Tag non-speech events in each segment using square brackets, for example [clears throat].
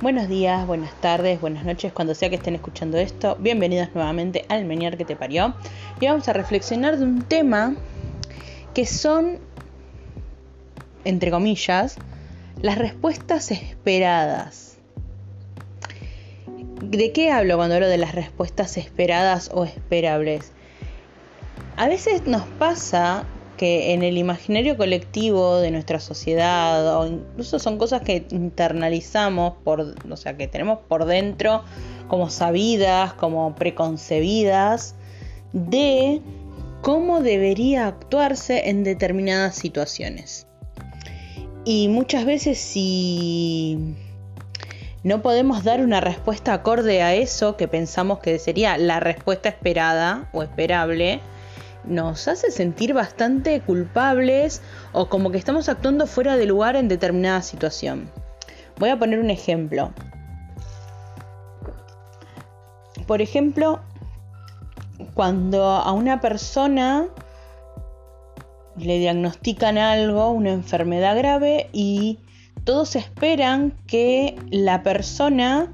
Buenos días, buenas tardes, buenas noches, cuando sea que estén escuchando esto. Bienvenidos nuevamente al Meniar que te parió. Y vamos a reflexionar de un tema que son, entre comillas, las respuestas esperadas. ¿De qué hablo cuando hablo de las respuestas esperadas o esperables? A veces nos pasa que en el imaginario colectivo de nuestra sociedad, o incluso son cosas que internalizamos, por, o sea, que tenemos por dentro como sabidas, como preconcebidas, de cómo debería actuarse en determinadas situaciones. Y muchas veces si no podemos dar una respuesta acorde a eso que pensamos que sería la respuesta esperada o esperable, nos hace sentir bastante culpables o como que estamos actuando fuera de lugar en determinada situación. Voy a poner un ejemplo. Por ejemplo, cuando a una persona le diagnostican algo, una enfermedad grave, y todos esperan que la persona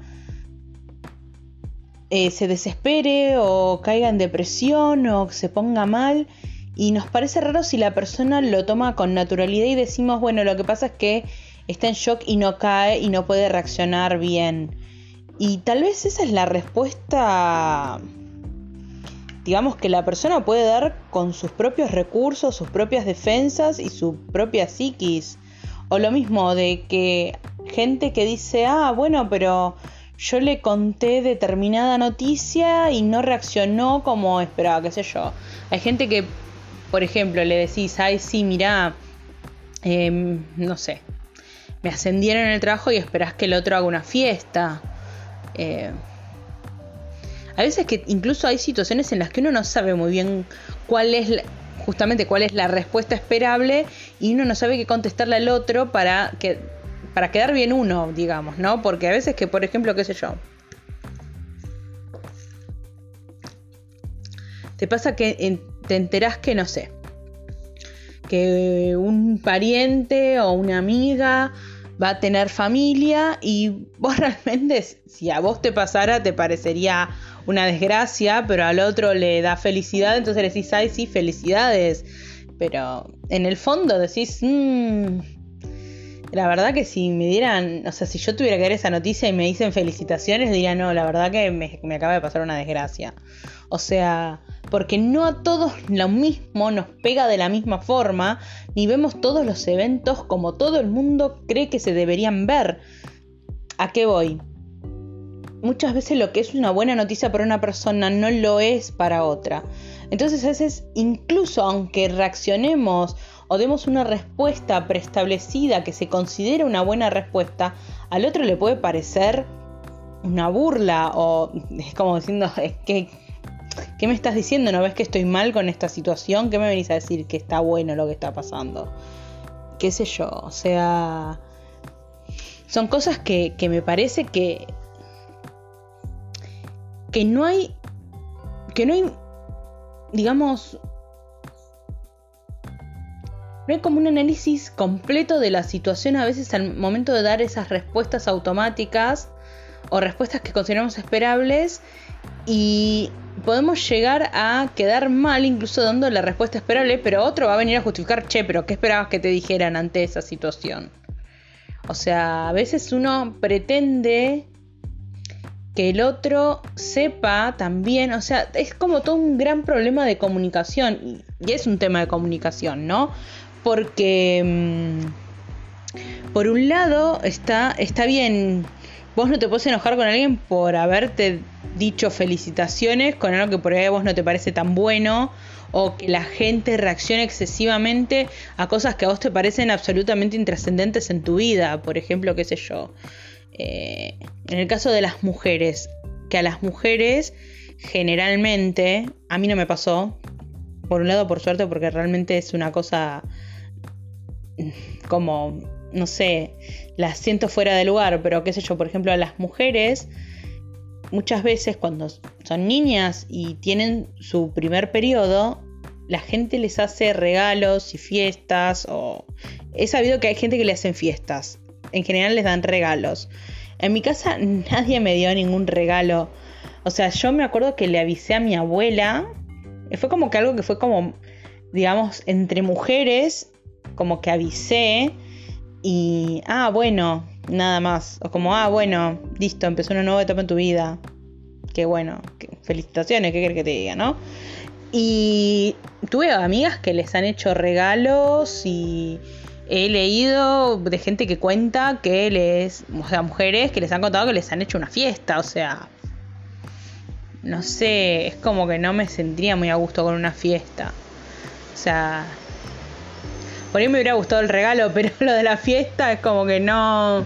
eh, se desespere o caiga en depresión o se ponga mal. Y nos parece raro si la persona lo toma con naturalidad y decimos, bueno, lo que pasa es que está en shock y no cae y no puede reaccionar bien. Y tal vez esa es la respuesta, digamos, que la persona puede dar con sus propios recursos, sus propias defensas y su propia psiquis. O lo mismo de que gente que dice, ah, bueno, pero yo le conté determinada noticia y no reaccionó como esperaba, qué sé yo. Hay gente que, por ejemplo, le decís, ay, sí, mirá, em, no sé, me ascendieron en el trabajo y esperás que el otro haga una fiesta. Eh, a veces que incluso hay situaciones en las que uno no sabe muy bien cuál es justamente cuál es la respuesta esperable y uno no sabe qué contestarle al otro para que para quedar bien uno, digamos, ¿no? Porque a veces que, por ejemplo, qué sé yo, te pasa que te enterás que, no sé, que un pariente o una amiga va a tener familia y [laughs] vos realmente, si a vos te pasara, te parecería una desgracia, pero al otro le da felicidad, entonces le decís, ay, sí, felicidades. Pero en el fondo decís, mmm, la verdad que si me dieran, o sea, si yo tuviera que ver esa noticia y me dicen felicitaciones, diría, no, la verdad que me, acaba de pasar una desgracia. O sea, porque no a todos lo mismo nos pega de la misma forma, ni vemos todos los eventos como todo el mundo cree que se deberían ver. ¿A qué voy? Muchas veces lo que es una buena noticia para una persona no lo es para otra. Entonces a veces, incluso aunque reaccionemos o demos una respuesta preestablecida que se considera una buena respuesta, al otro le puede parecer una burla o es como diciendo, ¿qué me estás diciendo? ¿No ves que estoy mal con esta situación? ¿Qué me venís a decir que está bueno lo que está pasando? ¿Qué sé yo? O sea, son cosas que, que me parece que, que no hay, que no hay, digamos, no hay como un análisis completo de la situación a veces al momento de dar esas respuestas automáticas o respuestas que consideramos esperables y podemos llegar a quedar mal incluso dando la respuesta esperable, pero otro va a venir a justificar, che, pero ¿qué esperabas que te dijeran ante esa situación? O sea, a veces uno pretende que el otro sepa también, o sea, es como todo un gran problema de comunicación, y es un tema de comunicación, ¿no? Porque mm, por un lado está, está bien, vos no te puedes enojar con alguien por haberte dicho felicitaciones con algo que por ahí a vos no te parece tan bueno o que la gente reaccione excesivamente a cosas que a vos te parecen absolutamente intrascendentes en tu vida, por ejemplo, qué sé yo. Eh, en el caso de las mujeres, que a las mujeres generalmente, a mí no me pasó, por un lado por suerte porque realmente es una cosa [clears throat] como, no sé, las siento fuera de lugar, pero qué sé yo, por ejemplo, a las mujeres, muchas veces cuando son niñas y tienen su primer periodo, la gente les hace regalos y fiestas, o he sabido que hay gente que le hacen fiestas, en general les dan regalos. En mi casa [laughs] nadie me dio ningún regalo. O sea, yo me acuerdo que le avisé a mi abuela. Fue como que algo que fue como, digamos, entre mujeres, como que avisé. Y, ah, bueno, nada más. O como, ah, bueno, listo, empezó una nueva etapa en tu vida. Qué bueno, felicitaciones, ¿qué querés que te diga, no? Y tuve amigas que les han hecho regalos y he leído de gente que cuenta que les, o sea, mujeres que les han contado que les han hecho una fiesta, o sea, no sé, es como que no me sentía muy a gusto con una fiesta. O sea, por ahí me hubiera gustado el regalo, [laughs] pero lo de la fiesta es como que no,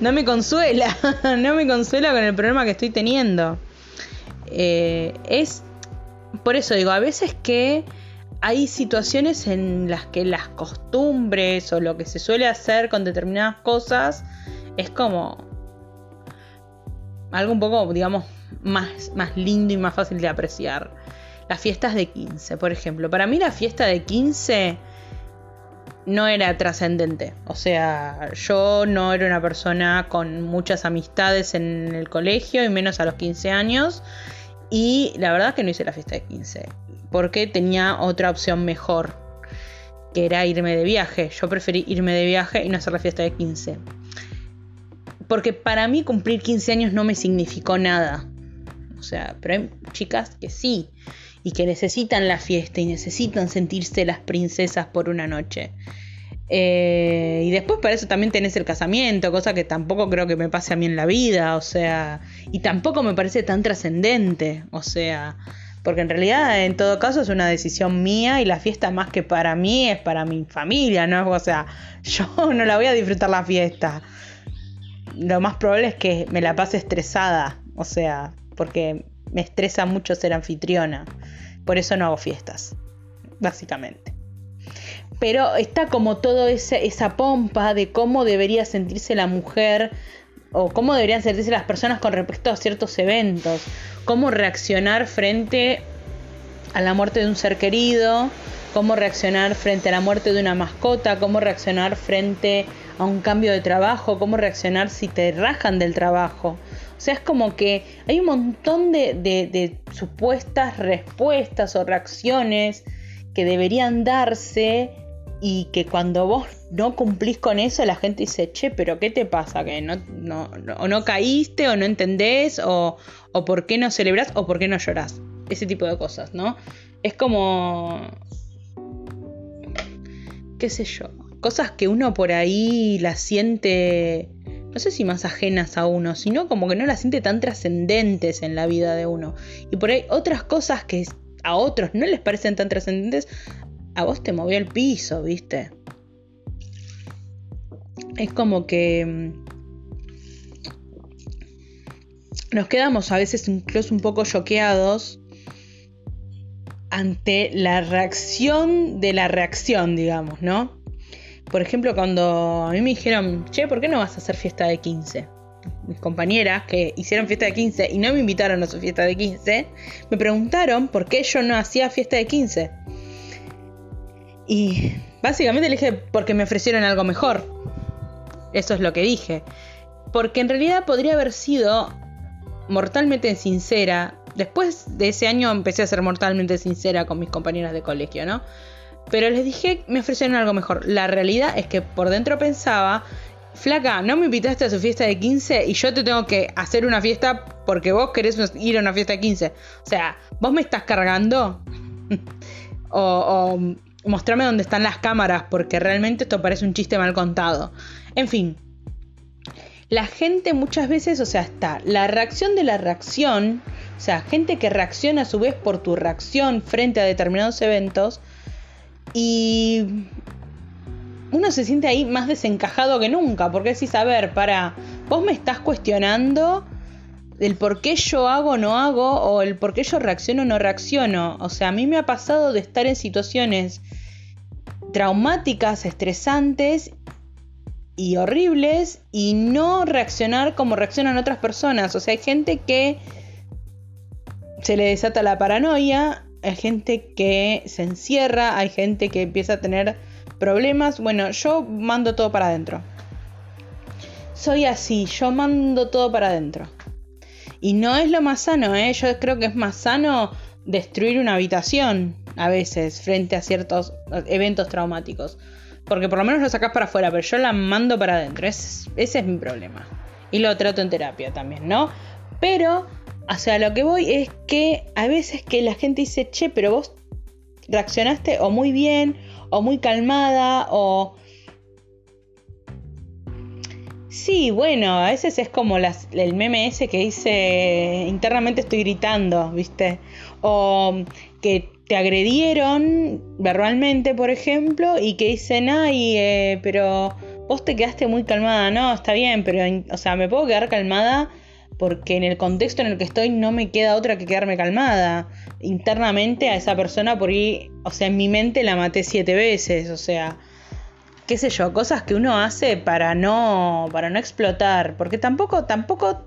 no me consuela, [laughs] no me consuela con el problema que estoy teniendo. Eh, es, por eso digo, a veces que hay situaciones en las que las costumbres o lo que se suele hacer con determinadas cosas es como algo un poco, digamos, más, más lindo y más fácil de apreciar. Las fiestas de 15, por ejemplo. Para mí la fiesta de 15 no era trascendente. O sea, yo no era una persona con muchas amistades en el colegio y menos a los 15 años. Y la verdad que no hice la fiesta de 15 porque tenía otra opción mejor, que era irme de viaje. Yo preferí irme de viaje y no hacer la fiesta de 15. Porque para mí cumplir 15 años no me significó nada. O sea, pero hay chicas que sí, y que necesitan la fiesta y necesitan sentirse las princesas por una noche. Eh, y después para eso también tenés el casamiento, cosa que tampoco creo que me pase a mí en la vida, o sea, y tampoco me parece tan trascendente, o sea, porque en realidad en todo caso es una decisión mía y la fiesta más que para mí es para mi familia, ¿no? O sea, [laughs] yo no la voy a disfrutar la fiesta. Lo más probable es que me la pase estresada, o sea, porque me estresa mucho ser anfitriona. Por eso no hago fiestas, básicamente. Pero está como toda esa pompa de cómo debería sentirse la mujer o cómo deberían sentirse las personas con respecto a ciertos eventos, cómo reaccionar frente a la muerte de un ser querido, cómo reaccionar frente a la muerte de una mascota, cómo reaccionar frente a un cambio de trabajo, cómo reaccionar si te rajan del trabajo. O sea, es como que hay un montón de, de supuestas respuestas o reacciones que deberían darse y que cuando vos no cumplís con eso, la gente dice, che, pero ¿qué te pasa? Que no, no, o no caíste, o no entendés, o, o por qué no celebrás, o por qué no llorás. Ese tipo de cosas, ¿no? Es como. qué sé yo. Cosas que uno por ahí las siente. No sé si más ajenas a uno, sino como que no las siente tan trascendentes en la vida de uno. Y por ahí otras cosas que a otros no les parecen tan trascendentes, a vos te movió el piso, ¿viste? Es como que mm, nos quedamos a veces incluso un poco choqueados ante la reacción de la reacción, digamos, ¿no? Por ejemplo, cuando a mí me dijeron, che, ¿por qué no vas a hacer fiesta de 15? Mis compañeras que hicieron fiesta de 15 y no me invitaron a su fiesta de 15, me preguntaron por qué yo no hacía fiesta de 15. Y básicamente le dije porque me ofrecieron algo mejor. Eso es lo que dije. Porque en realidad podría haber sido mortalmente sincera. Después de ese año empecé a ser mortalmente sincera con mis compañeras de colegio, ¿no? Pero les dije, me ofrecieron algo mejor. La realidad es que por dentro pensaba, flaca, no me invitaste a su fiesta de 15 y yo te tengo que hacer una fiesta porque vos querés ir a una fiesta de 15. O sea, vos me estás cargando. [laughs] o, o mostrarme dónde están las cámaras, porque realmente esto parece un chiste mal contado. En fin, la gente muchas veces, o sea, está la reacción de la reacción, o sea, gente que reacciona a su vez por tu reacción frente a determinados eventos, y uno se siente ahí más desencajado que nunca, porque decís, a ver, para, vos me estás cuestionando el por qué yo hago o no hago, o el por qué yo reacciono o no reacciono. O sea, a mí me ha pasado de estar en situaciones traumáticas, estresantes y horribles y no reaccionar como reaccionan otras personas. O sea, hay gente que se le desata la paranoia, hay gente que se encierra, hay gente que empieza a tener problemas. Bueno, yo mando todo para adentro. soy así, yo mando todo para adentro. Y no es lo más sano, ¿eh? Yo creo que es más sano destruir una habitación a veces frente a ciertos eventos traumáticos. Porque por lo menos lo sacas para afuera, pero yo la mando para adentro. ese es mi problema. Y lo trato en terapia también, ¿no? Pero, o sea, lo que voy es que a veces que la gente dice, che, pero vos reaccionaste o muy bien, o muy calmada, o Sí, bueno, a veces es como el meme ese que dice internamente estoy gritando, ¿viste? O que te agredieron verbalmente, por ejemplo, y que dicen, ay, eh, pero vos te quedaste muy calmada. No, está bien, pero, o sea, me puedo quedar calmada porque en el contexto en el que estoy no me queda otra que quedarme calmada. Internamente a esa persona por ahí, o sea, en mi mente la maté siete veces, o sea, qué sé yo, cosas que uno hace para no, para no explotar, porque tampoco, tampoco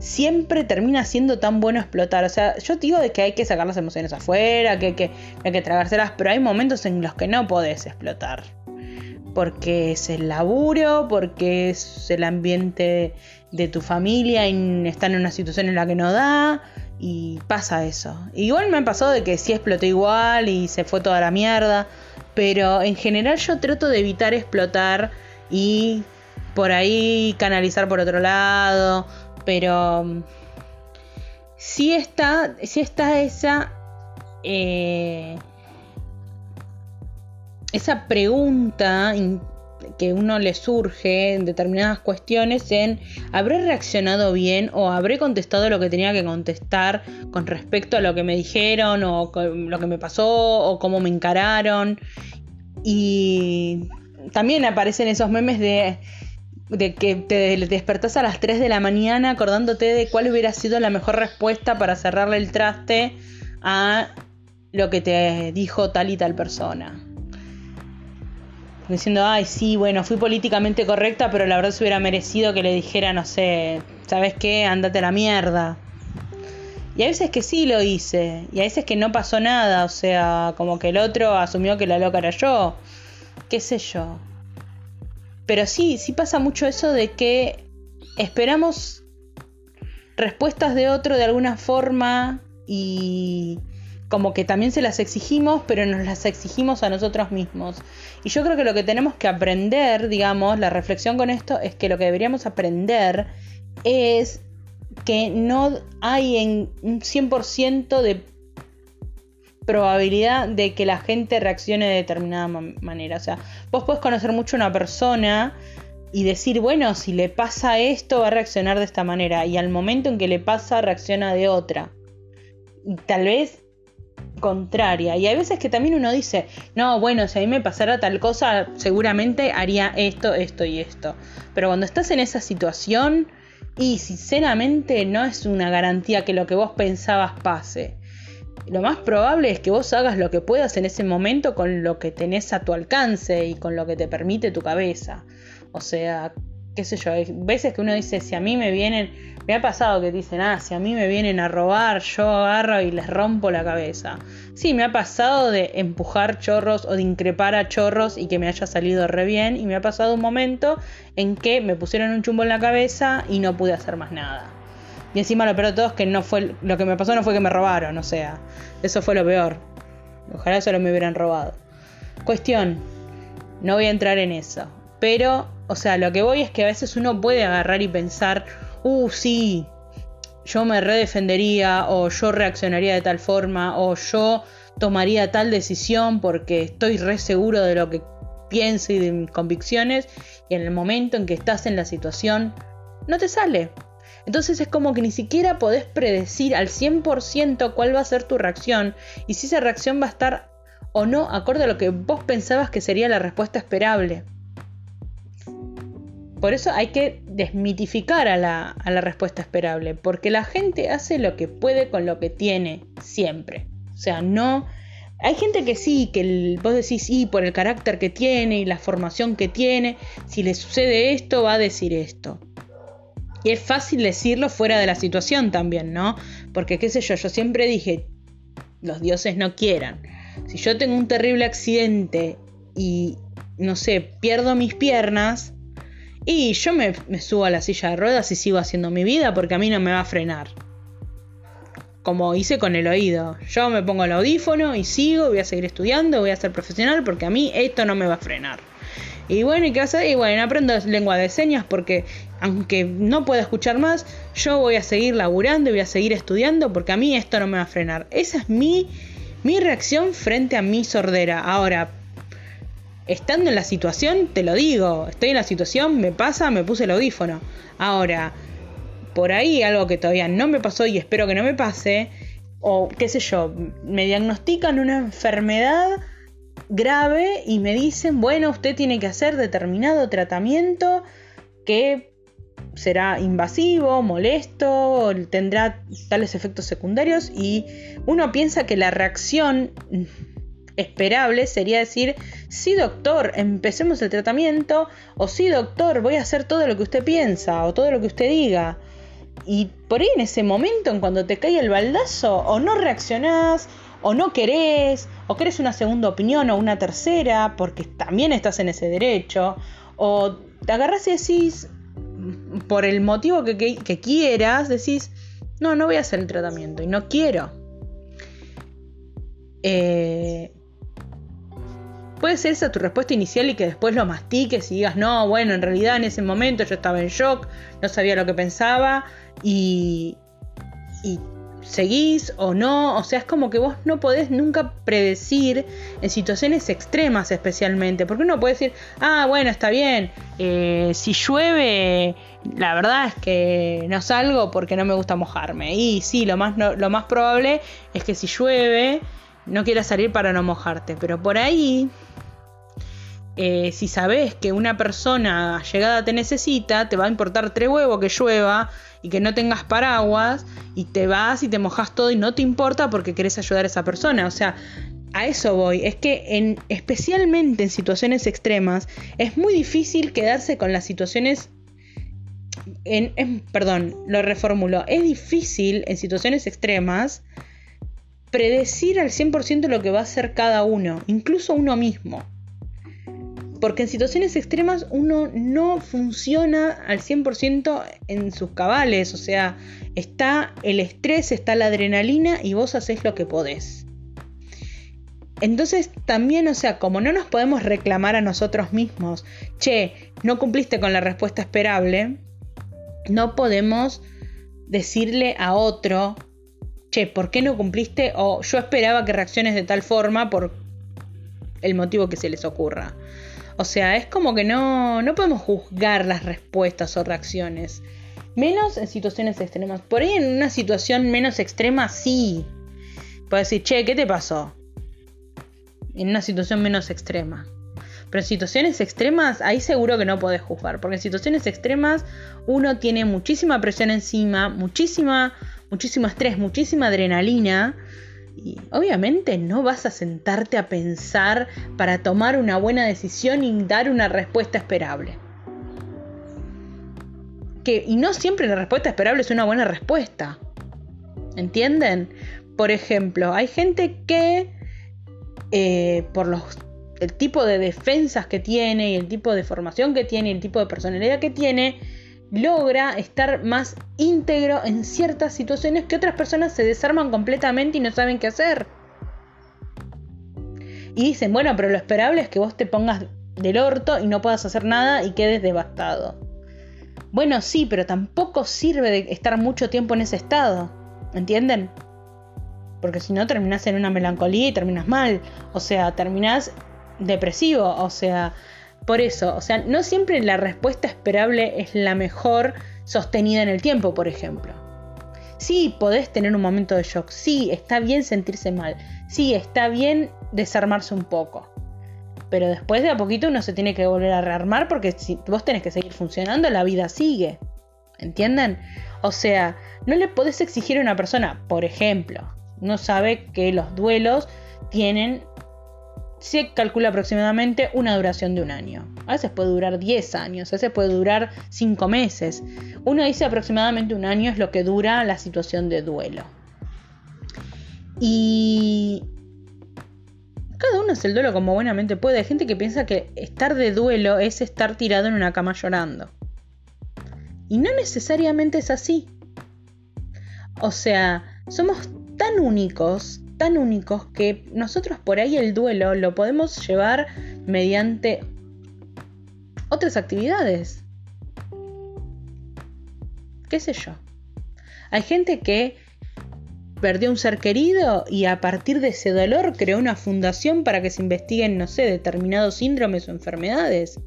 siempre termina siendo tan bueno explotar. O sea, yo digo de que hay que sacar las emociones afuera, que que, hay que tragárselas, pero hay momentos en los que no podés explotar. Porque es el laburo, porque es el ambiente de tu familia y están en una situación en la que no da. Y pasa eso. Igual me ha pasado de que sí exploté igual y se fue toda la mierda. Pero en general yo trato de evitar explotar y por ahí canalizar por otro lado. Pero mm, sí está, sí está esa... Eh, esa pregunta que uno le surge en determinadas cuestiones en ¿habré reaccionado bien o habré contestado lo que tenía que contestar con respecto a lo que me dijeron o lo que me pasó o cómo me encararon? Y también aparecen esos memes de, de que te despertás a las 3 de la mañana acordándote de cuál hubiera sido la mejor respuesta para cerrarle el traste a lo que te dijo tal y tal persona diciendo, ay, sí, bueno, fui políticamente correcta, pero la verdad se hubiera merecido que le dijera, no sé, ¿sabes qué? Ándate a la mierda. Y a veces que sí lo hice, y a veces que no pasó nada, o sea, como que el otro asumió que la loca era yo, qué sé yo. Pero sí, sí pasa mucho eso de que esperamos respuestas de otro de alguna forma y como que también se las exigimos, pero nos las exigimos a nosotros mismos. Y yo creo que lo que tenemos que aprender, digamos, la reflexión con esto es que lo que deberíamos aprender es que no hay en un 100% de probabilidad de que la gente reaccione de determinada manera. O sea, vos podés conocer mucho a una persona y decir, bueno, si le pasa esto va a reaccionar de esta manera. Y al momento en que le pasa reacciona de otra. Y tal vez contraria. Y hay veces que también uno dice, no, bueno, si a mí me pasara tal cosa, seguramente haría esto, esto y esto. Pero cuando estás en esa situación, y sinceramente no es una garantía que lo que vos pensabas pase. Lo más probable es que vos hagas lo que puedas en ese momento con lo que tenés a tu alcance y con lo que te permite tu cabeza. O sea, qué sé yo, hay veces que uno dice, si a mí me vienen, me ha pasado que dicen, ah, si a mí me vienen a robar, yo agarro y les rompo la cabeza. Sí, me ha pasado de empujar chorros o de increpar a chorros y que me haya salido re bien. Y me ha pasado un momento en que me pusieron un chumbo en la cabeza y no pude hacer más nada. Y encima lo peor de todo es que no fue, lo que me pasó no fue que me robaron, o sea, eso fue lo peor. Ojalá solo me hubieran robado. Cuestión, no voy a entrar en eso. Pero o sea, lo que voy es que a veces uno puede agarrar y pensar, uh, sí, yo me redefendería o yo reaccionaría de tal forma o yo tomaría tal decisión porque estoy re seguro de lo que pienso y de mis convicciones y en el momento en que estás en la situación no te sale. Entonces es como que ni siquiera podés predecir al 100% cuál va a ser tu reacción y si esa reacción va a estar o no acorde a lo que vos pensabas que sería la respuesta esperable. Por eso hay que desmitificar a la, respuesta esperable, porque la gente hace lo que puede con lo que tiene, siempre. O sea, no... Hay gente que sí, que vos decís, sí, por el carácter que tiene y la formación que tiene, si le sucede esto, va a decir esto. Y es fácil decirlo fuera de la situación también, ¿no? Porque, qué sé yo, yo siempre dije, los dioses no quieran. Si yo tengo un terrible accidente y, no sé, pierdo mis piernas, Y yo me, subo a la silla de ruedas y sigo haciendo mi vida porque a mí no me va a frenar como hice con el oído. Yo me pongo el audífono y sigo, voy a seguir estudiando, voy a ser profesional porque a mí esto no me va a frenar. Y bueno, ¿y qué hacer? Y bueno, aprendo lengua de señas porque aunque no pueda escuchar más, yo voy a seguir laburando y voy a seguir estudiando porque a mí esto no me va a frenar. Esa es mi, mi reacción frente a mi sordera. Ahora, estando en la situación, te lo digo, estoy en la situación, me pasa, me puse el audífono. Ahora, por ahí algo que todavía no me pasó y espero que no me pase, o qué sé yo, me diagnostican una enfermedad grave y me dicen, bueno, usted tiene que hacer determinado tratamiento que será invasivo, molesto, tendrá tales efectos secundarios y uno piensa que la reacción esperable sería decir, sí doctor, empecemos el tratamiento o sí doctor, voy a hacer todo lo que usted piensa o todo lo que usted diga. Y por ahí en ese momento, en cuando te cae el baldazo, o no reaccionás, o no querés, o querés una segunda opinión o una tercera, porque también estás en ese derecho, o te agarras y decís, por el motivo que, que quieras, decís, no, no voy a hacer el tratamiento y no quiero. Eh, Puede ser esa tu respuesta inicial y que después lo mastiques y digas, no, bueno, en realidad en ese momento yo estaba en shock, no sabía lo que pensaba y, y seguís o no. O sea, es como que vos no podés nunca predecir en situaciones extremas especialmente. Porque uno puede decir, ah, bueno, está bien, eh, si llueve, la verdad es que no salgo porque no me gusta mojarme. Y sí, lo más, lo más probable es que si llueve, no quieras salir para no mojarte. Pero por ahí eh, si sabes que una persona llegada te necesita, te va a importar tres huevos que llueva y que no tengas paraguas y te vas y te mojas todo y no te importa porque querés ayudar a esa persona. O sea, a eso voy. Es que en, especialmente en situaciones extremas es muy difícil quedarse con las situaciones... En, perdón, lo reformulo. Es difícil en situaciones extremas predecir al 100% lo que va a hacer cada uno, incluso uno mismo. Porque en situaciones extremas uno no funciona al 100% en sus cabales, o sea, está el estrés, está la adrenalina y vos haces lo que podés. Entonces también, o sea, como no nos podemos reclamar a nosotros mismos, che, no cumpliste con la respuesta esperable, no podemos decirle a otro, che, ¿por qué no cumpliste? O yo esperaba que reacciones de tal forma por el motivo que se les ocurra. O sea, es como que no, no podemos juzgar las respuestas o reacciones. Menos en situaciones extremas. Por ahí en una situación menos extrema sí. Puedes decir, che, ¿qué te pasó? En una situación menos extrema. Pero en situaciones extremas, ahí seguro que no podés juzgar. Porque en situaciones extremas uno tiene muchísima presión encima, muchísima, muchísimo estrés, muchísima adrenalina. Y obviamente no vas a sentarte a pensar para tomar una buena decisión y dar una respuesta esperable. Que, y no siempre la respuesta esperable es una buena respuesta. ¿Entienden? Por ejemplo, hay gente que eh, por los, el tipo de defensas que tiene y el tipo de formación que tiene y el tipo de personalidad que tiene, logra estar más íntegro en ciertas situaciones que otras personas se desarman completamente y no saben qué hacer. Y dicen, bueno, pero lo esperable es que vos te pongas del orto y no puedas hacer nada y quedes devastado. Bueno, sí, pero tampoco sirve de estar mucho tiempo en ese estado. ¿Entienden? Porque si no terminás en una melancolía y terminas mal. O sea, terminás depresivo. O sea, por eso, o sea, no siempre la respuesta esperable es la mejor sostenida en el tiempo, por ejemplo. Sí, podés tener un momento de shock, sí, está bien sentirse mal, sí, está bien desarmarse un poco. Pero después de a poquito uno se tiene que volver a rearmar porque si vos tenés que seguir funcionando, la vida sigue. ¿Entienden? O sea, no le podés exigir a una persona, por ejemplo, uno sabe que los duelos tienen se calcula aproximadamente una duración de un año. A veces puede durar 10 años, a veces puede durar 5 meses. Uno dice aproximadamente un año es lo que dura la situación de duelo. Y Cada uno hace el duelo como buenamente puede. Hay gente que piensa que estar de duelo es estar tirado en una cama llorando. Y no necesariamente es así. O sea, somos tan únicos, tan únicos que nosotros por ahí el duelo lo podemos llevar mediante otras actividades. ¿Qué sé yo? Hay gente que perdió un ser querido y a partir de ese dolor creó una fundación para que se investiguen, no sé, determinados síndromes o enfermedades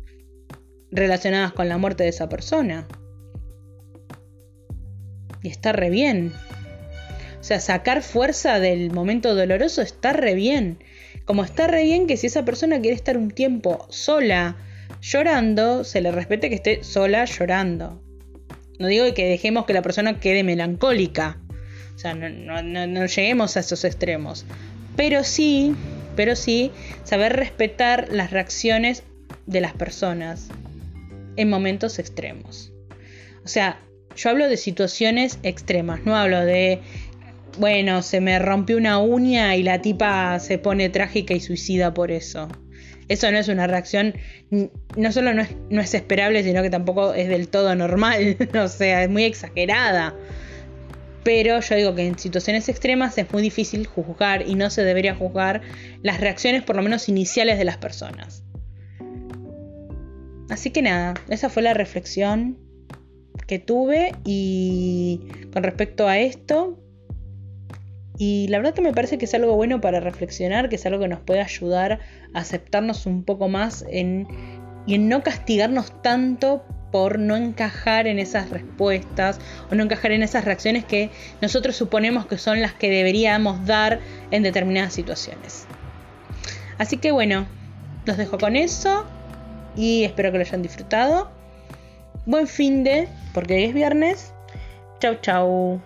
relacionadas con la muerte de esa persona. Y está re bien. O sea, sacar fuerza del momento doloroso está re bien. Como está re bien que si esa persona quiere estar un tiempo sola llorando, se le respete que esté sola llorando. No digo que dejemos que la persona quede melancólica. O sea, no, lleguemos a esos extremos. Pero sí, pero sí, saber respetar las reacciones de las personas en momentos extremos. O sea, yo hablo de situaciones extremas, no hablo de, bueno, se me rompió una uña y la tipa se pone trágica y suicida por eso. Eso no es una reacción, no solo no es, no es esperable, sino que tampoco es del todo normal, [laughs] o sea, es muy exagerada. Pero yo digo que en situaciones extremas es muy difícil juzgar y no se debería juzgar las reacciones por lo menos iniciales de las personas. Así que nada, esa fue la reflexión que tuve y con respecto a esto. Y la verdad que me parece que es algo bueno para reflexionar, que es algo que nos puede ayudar a aceptarnos un poco más en, y en no castigarnos tanto por no encajar en esas respuestas o no encajar en esas reacciones que nosotros suponemos que son las que deberíamos dar en determinadas situaciones. Así que bueno, los dejo con eso y espero que lo hayan disfrutado. Buen fin de, porque hoy es viernes. Chau, chau.